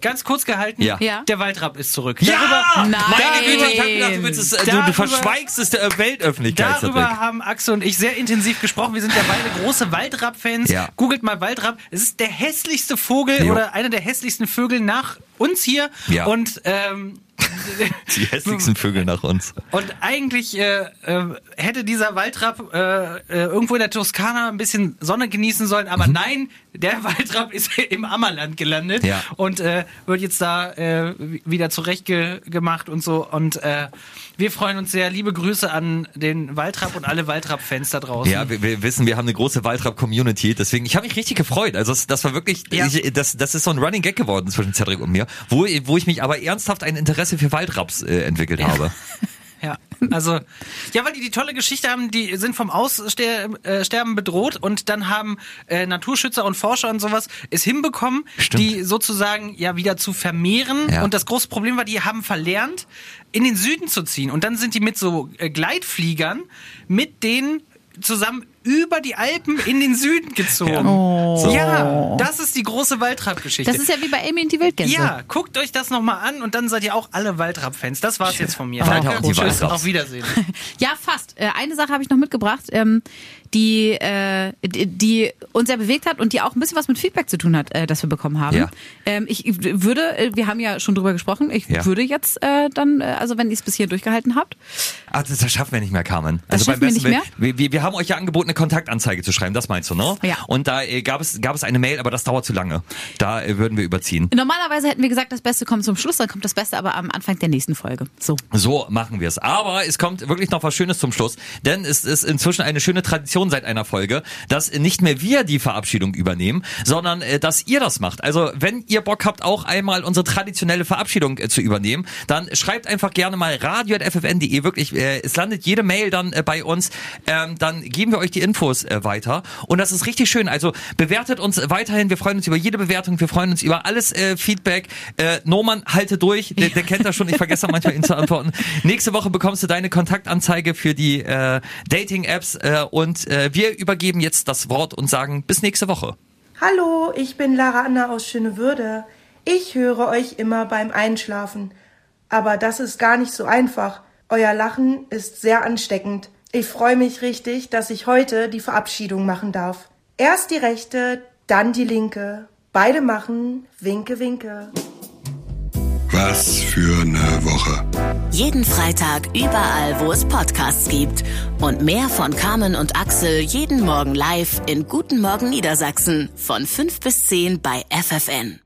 Ganz kurz gehalten, Ja. Ja. der Waldrapp ist zurück. Ja! Nein. Meine Güte, ich hab gedacht, du, willst es, äh, du, du Darüber- verschweigst es der Weltöffentlichkeit. Darüber haben Axel und ich sehr intensiv gesprochen. Wir sind ja beide große Waldrapp-Fans. Ja. Googelt mal Waldrapp. Es ist der hässlichste Vogel Jo. oder einer der hässlichsten Vögel nach uns hier. Ja. Und ähm, (laughs) Die hässlichsten Vögel nach uns. Und eigentlich äh, äh, hätte dieser Waldrapp äh, äh, irgendwo in der Toskana ein bisschen Sonne genießen sollen, Mhm. aber nein, der (laughs) Waldrapp ist im Ammerland gelandet Ja. und äh, wird jetzt da äh, wieder zurechtgemacht und so. Und wir freuen uns sehr. Liebe Grüße an den Waldrapp und alle Waldrapp-Fans da draußen. Ja, wir, wir wissen, wir haben eine große Waldrapp-Community, deswegen, ich habe mich richtig gefreut. Also das, das war wirklich, Ja. ich, das, das ist so ein Running Gag geworden zwischen Cedric und mir, wo, wo ich mich aber ernsthaft ein Interesse für Waldraps äh, entwickelt habe. (laughs) Ja, also, ja, weil die die tolle Geschichte haben, die sind vom Aussterben bedroht und dann haben äh, Naturschützer und Forscher und sowas es hinbekommen, Stimmt. die sozusagen ja wieder zu vermehren. Ja. Und das große Problem war, die haben verlernt, in den Süden zu ziehen. Und dann sind die mit so äh, Gleitfliegern mit denen zusammen über die Alpen in den Süden gezogen. Oh. Ja, das ist die große Waldrapp-Geschichte. Das ist ja wie bei Amy und die Wildgänse. Ja, guckt euch das nochmal an und dann seid ihr auch alle Waldrapp-Fans. Das war's jetzt von mir. Walter Danke, die tschüss, auf Wiedersehen. (laughs) Ja, fast. Äh, eine Sache habe ich noch mitgebracht, ähm, die, äh, die, die uns sehr bewegt hat und die auch ein bisschen was mit Feedback zu tun hat, äh, das wir bekommen haben. Ja. Ähm, ich würde, wir haben ja schon drüber gesprochen, ich Ja. würde jetzt dann, also wenn ihr es bis hier durchgehalten habt, Ach, das, schaffen wir nicht mehr, Carmen. Das beim schaffen wir besten nicht Willen- Wir, wir, wir haben euch ja angeboten, eine Kontaktanzeige zu schreiben, das meinst du, ne? Ja. Und da äh, gab es gab es eine Mail, aber das dauert zu lange. Da äh, würden wir überziehen. Normalerweise hätten wir gesagt, das Beste kommt zum Schluss, dann kommt das Beste aber am Anfang der nächsten Folge. So. So machen wir es. Aber es kommt wirklich noch was Schönes zum Schluss, denn es ist inzwischen eine schöne Tradition seit einer Folge, dass nicht mehr wir die Verabschiedung übernehmen, sondern äh, dass ihr das macht. Also wenn ihr Bock habt, auch einmal unsere traditionelle Verabschiedung äh, zu übernehmen, dann schreibt einfach gerne mal radio.ffn.de. Wirklich, äh, es landet jede Mail dann äh, bei uns. Ähm, dann geben wir euch die Infos äh, weiter. Und das ist richtig schön. Also bewertet uns weiterhin. Wir freuen uns über jede Bewertung. Wir freuen uns über alles äh, Feedback. Äh, Norman, halte durch. Der, der kennt das schon. Ich vergesse manchmal ihn zu antworten. Nächste Woche bekommst du deine Kontaktanzeige für die äh, Dating-Apps. Äh, und äh, wir übergeben jetzt das Wort und sagen bis nächste Woche. Hallo, ich bin Lara Anna aus Schönewürde. Ich höre euch immer beim Einschlafen. Aber das ist gar nicht so einfach. Euer Lachen ist sehr ansteckend. Ich freue mich richtig, dass ich heute die Verabschiedung machen darf. Erst die rechte, dann die linke. Beide machen Winke, Winke. Was für eine Woche. Jeden Freitag überall, wo es Podcasts gibt. Und mehr von Carmen und Axel jeden Morgen live in Guten Morgen Niedersachsen von 5 bis 10 bei FFN.